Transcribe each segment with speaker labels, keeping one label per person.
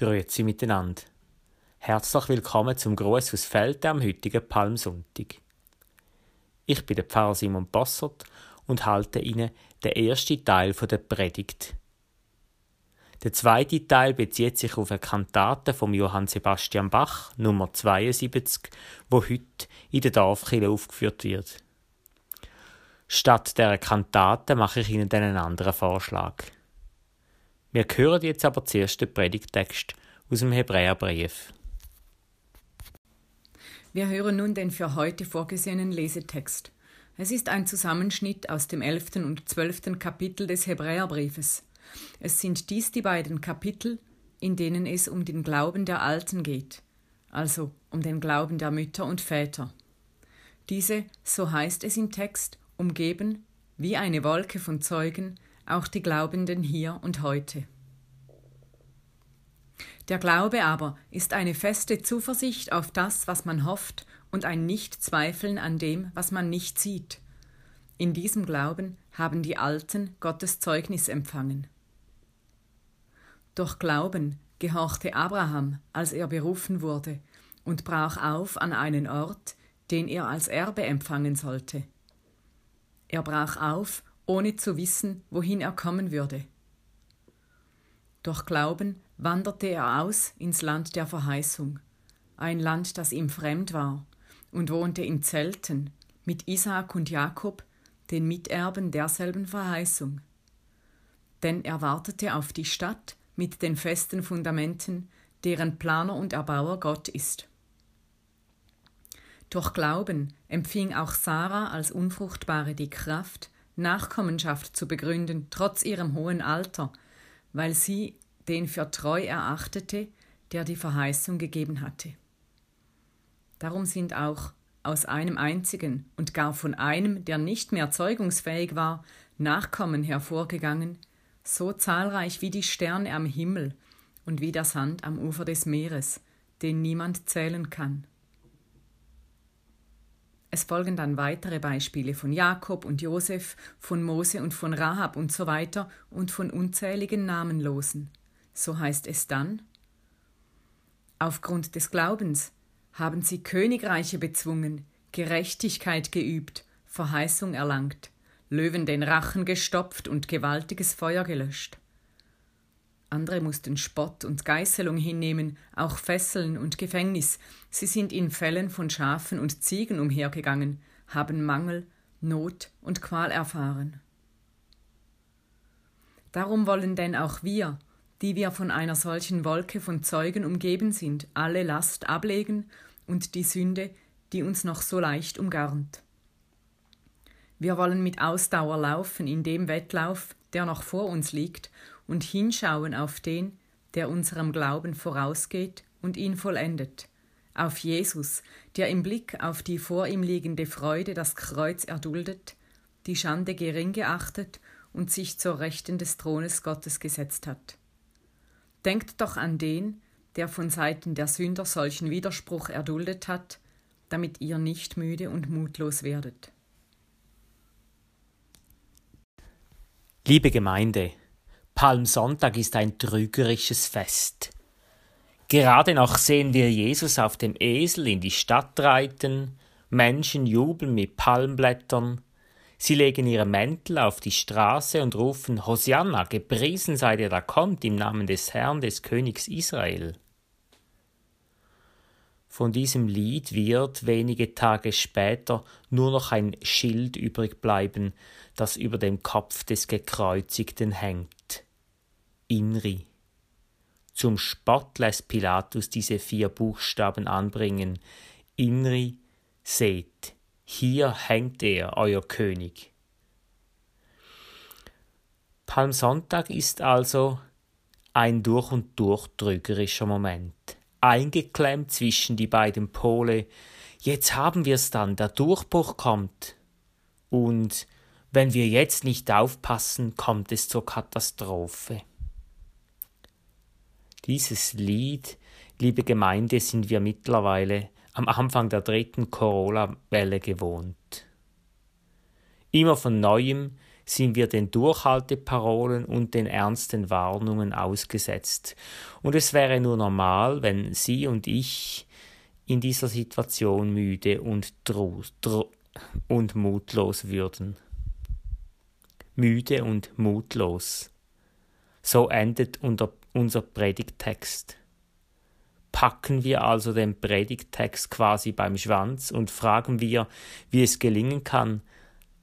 Speaker 1: Grüezi miteinander. Herzlich willkommen zum Gruß aus Feld am heutigen Palmsonntag. Ich bin der Pfarrer Simon Bossert und halte Ihnen den ersten Teil der Predigt. Der zweite Teil bezieht sich auf eine Kantate von Johann Sebastian Bach, Nummer 72, wo heute in der Dorfkirche aufgeführt wird. Statt der Kantate mache ich Ihnen einen anderen Vorschlag. Wir hören jetzt aber zuerst den Predigtext aus dem Hebräerbrief.
Speaker 2: Wir hören nun den für heute vorgesehenen Lesetext. Es ist ein Zusammenschnitt aus dem elften und zwölften Kapitel des Hebräerbriefes. Es sind dies die beiden Kapitel, in denen es um den Glauben der Alten geht, also um den Glauben der Mütter und Väter. Diese, so heißt es im Text, umgeben, wie eine Wolke von Zeugen, auch die Glaubenden hier und heute. Der Glaube aber ist eine feste Zuversicht auf das, was man hofft, und ein Nichtzweifeln an dem, was man nicht sieht. In diesem Glauben haben die Alten Gottes Zeugnis empfangen. Durch Glauben gehorchte Abraham, als er berufen wurde, und brach auf an einen Ort, den er als Erbe empfangen sollte. Er brach auf ohne zu wissen, wohin er kommen würde. Durch Glauben wanderte er aus ins Land der Verheißung, ein Land, das ihm fremd war, und wohnte in Zelten mit Isaak und Jakob, den Miterben derselben Verheißung. Denn er wartete auf die Stadt mit den festen Fundamenten, deren Planer und Erbauer Gott ist. Durch Glauben empfing auch Sarah als Unfruchtbare die Kraft, Nachkommenschaft zu begründen, trotz ihrem hohen Alter, weil sie den für treu erachtete, der die Verheißung gegeben hatte. Darum sind auch aus einem einzigen und gar von einem, der nicht mehr zeugungsfähig war, Nachkommen hervorgegangen, so zahlreich wie die Sterne am Himmel und wie der Sand am Ufer des Meeres, den niemand zählen kann. Es folgen dann weitere Beispiele von Jakob und Josef, von Mose und von Rahab und so weiter und von unzähligen Namenlosen. So heißt es dann Aufgrund des Glaubens haben sie Königreiche bezwungen, Gerechtigkeit geübt, Verheißung erlangt, Löwen den Rachen gestopft und gewaltiges Feuer gelöscht. Andere mussten Spott und Geißelung hinnehmen, auch Fesseln und Gefängnis. Sie sind in Fällen von Schafen und Ziegen umhergegangen, haben Mangel, Not und Qual erfahren. Darum wollen denn auch wir, die wir von einer solchen Wolke von Zeugen umgeben sind, alle Last ablegen und die Sünde, die uns noch so leicht umgarnt. Wir wollen mit Ausdauer laufen in dem Wettlauf, der noch vor uns liegt, und hinschauen auf den, der unserem Glauben vorausgeht und ihn vollendet, auf Jesus, der im Blick auf die vor ihm liegende Freude das Kreuz erduldet, die Schande gering geachtet und sich zur Rechten des Thrones Gottes gesetzt hat. Denkt doch an den, der von Seiten der Sünder solchen Widerspruch erduldet hat, damit ihr nicht müde und mutlos werdet.
Speaker 1: Liebe Gemeinde, Palmsonntag ist ein trügerisches Fest. Gerade noch sehen wir Jesus auf dem Esel in die Stadt reiten, Menschen jubeln mit Palmblättern, sie legen ihre Mäntel auf die Straße und rufen Hosianna, gepriesen sei der da kommt im Namen des Herrn des Königs Israel. Von diesem Lied wird wenige Tage später nur noch ein Schild übrig bleiben, das über dem Kopf des Gekreuzigten hängt. Inri. Zum Spott lässt Pilatus diese vier Buchstaben anbringen. Inri, seht, hier hängt er, euer König. Palmsonntag ist also ein durch und durch trügerischer Moment. Eingeklemmt zwischen die beiden Pole, jetzt haben wir's dann, der Durchbruch kommt. Und wenn wir jetzt nicht aufpassen, kommt es zur Katastrophe. Dieses Lied, liebe Gemeinde, sind wir mittlerweile am Anfang der dritten Corona-Welle gewohnt. Immer von neuem sind wir den Durchhalteparolen und den ernsten Warnungen ausgesetzt. Und es wäre nur normal, wenn Sie und ich in dieser Situation müde und, und mutlos würden. Müde und mutlos. So endet unser Predigttext. Packen wir also den Predigttext quasi beim Schwanz und fragen wir, wie es gelingen kann,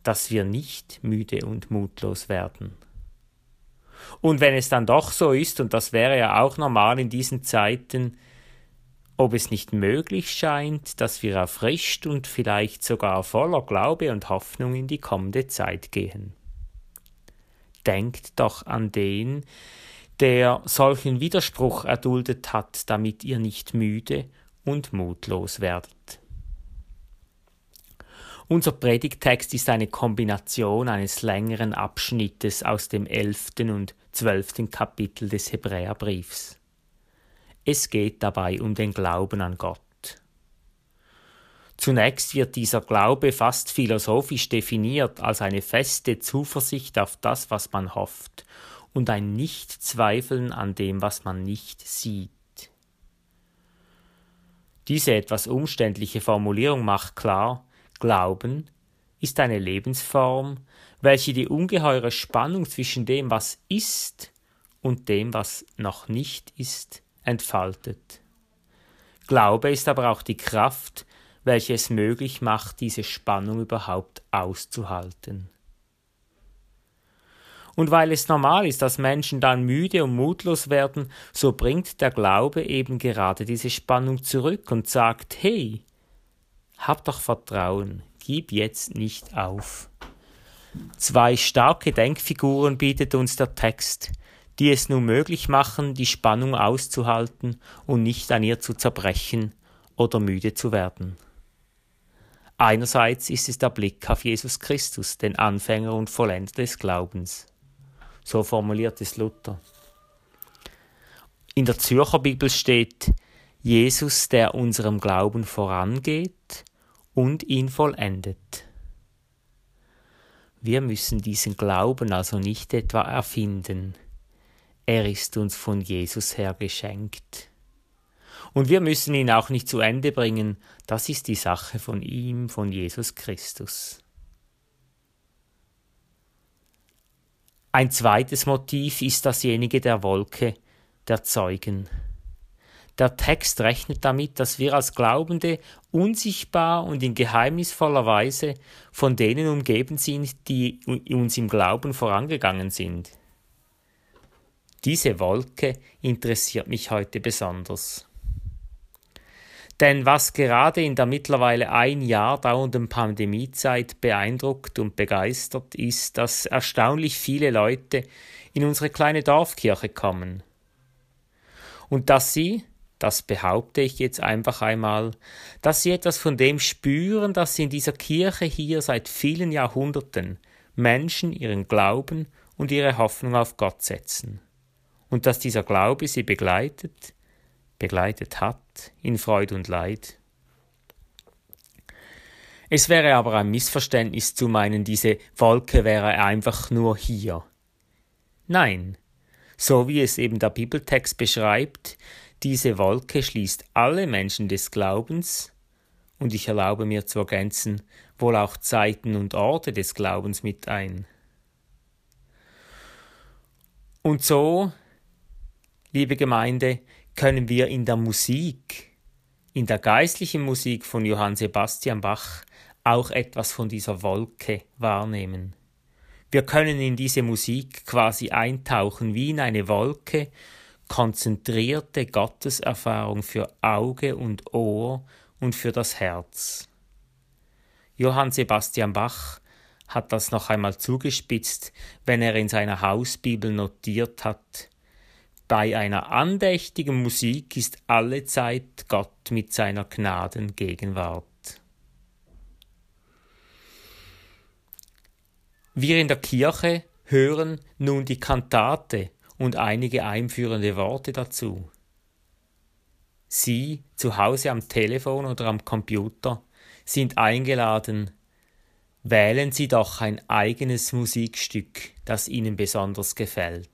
Speaker 1: dass wir nicht müde und mutlos werden. Und wenn es dann doch so ist, und das wäre ja auch normal in diesen Zeiten, ob es nicht möglich scheint, dass wir erfrischt und vielleicht sogar voller Glaube und Hoffnung in die kommende Zeit gehen. Denkt doch an den, der solchen Widerspruch erduldet hat, damit ihr nicht müde und mutlos werdet. Unser Predigtext ist eine Kombination eines längeren Abschnittes aus dem elften und zwölften Kapitel des Hebräerbriefs. Es geht dabei um den Glauben an Gott. Zunächst wird dieser Glaube fast philosophisch definiert als eine feste Zuversicht auf das, was man hofft und ein Nichtzweifeln an dem, was man nicht sieht. Diese etwas umständliche Formulierung macht klar, Glauben ist eine Lebensform, welche die ungeheure Spannung zwischen dem, was ist und dem, was noch nicht ist, entfaltet. Glaube ist aber auch die Kraft, welche es möglich macht, diese Spannung überhaupt auszuhalten. Und weil es normal ist, dass Menschen dann müde und mutlos werden, so bringt der Glaube eben gerade diese Spannung zurück und sagt, hey, hab doch Vertrauen, gib jetzt nicht auf. Zwei starke Denkfiguren bietet uns der Text, die es nun möglich machen, die Spannung auszuhalten und nicht an ihr zu zerbrechen oder müde zu werden. Einerseits ist es der Blick auf Jesus Christus, den Anfänger und Vollender des Glaubens. So formuliert es Luther. In der Zürcher Bibel steht Jesus, der unserem Glauben vorangeht und ihn vollendet. Wir müssen diesen Glauben also nicht etwa erfinden. Er ist uns von Jesus her geschenkt. Und wir müssen ihn auch nicht zu Ende bringen, das ist die Sache von ihm, von Jesus Christus. Ein zweites Motiv ist dasjenige der Wolke, der Zeugen. Der Text rechnet damit, dass wir als Glaubende unsichtbar und in geheimnisvoller Weise von denen umgeben sind, die uns im Glauben vorangegangen sind. Diese Wolke interessiert mich heute besonders. Denn was gerade in der mittlerweile ein Jahr dauernden Pandemiezeit beeindruckt und begeistert, ist, dass erstaunlich viele Leute in unsere kleine Dorfkirche kommen. Und dass sie, das behaupte ich jetzt einfach einmal, dass sie etwas von dem spüren, dass in dieser Kirche hier seit vielen Jahrhunderten Menschen ihren Glauben und ihre Hoffnung auf Gott setzen. Und dass dieser Glaube sie begleitet, begleitet hat in Freud und Leid. Es wäre aber ein Missverständnis zu meinen, diese Wolke wäre einfach nur hier. Nein, so wie es eben der Bibeltext beschreibt, diese Wolke schließt alle Menschen des Glaubens, und ich erlaube mir zu ergänzen, wohl auch Zeiten und Orte des Glaubens mit ein. Und so, liebe Gemeinde, können wir in der Musik, in der geistlichen Musik von Johann Sebastian Bach auch etwas von dieser Wolke wahrnehmen. Wir können in diese Musik quasi eintauchen wie in eine Wolke, konzentrierte Gotteserfahrung für Auge und Ohr und für das Herz. Johann Sebastian Bach hat das noch einmal zugespitzt, wenn er in seiner Hausbibel notiert hat, bei einer andächtigen Musik ist alle Zeit Gott mit seiner Gnaden Gegenwart. Wir in der Kirche hören nun die Kantate und einige einführende Worte dazu. Sie zu Hause am Telefon oder am Computer sind eingeladen, Wählen Sie doch ein eigenes Musikstück, das Ihnen besonders gefällt.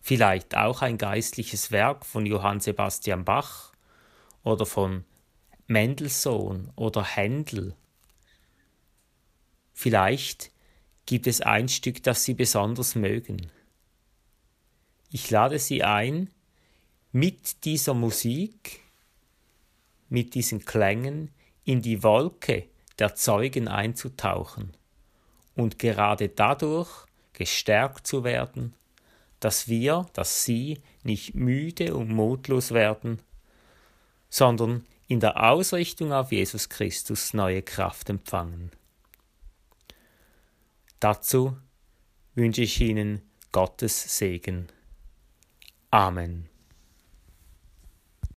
Speaker 1: Vielleicht auch ein geistliches Werk von Johann Sebastian Bach oder von Mendelssohn oder Händel. Vielleicht gibt es ein Stück, das Sie besonders mögen. Ich lade Sie ein, mit dieser Musik, mit diesen Klängen in die Wolke der Zeugen einzutauchen und gerade dadurch gestärkt zu werden, dass wir, dass Sie nicht müde und mutlos werden, sondern in der Ausrichtung auf Jesus Christus neue Kraft empfangen. Dazu wünsche ich Ihnen Gottes Segen. Amen.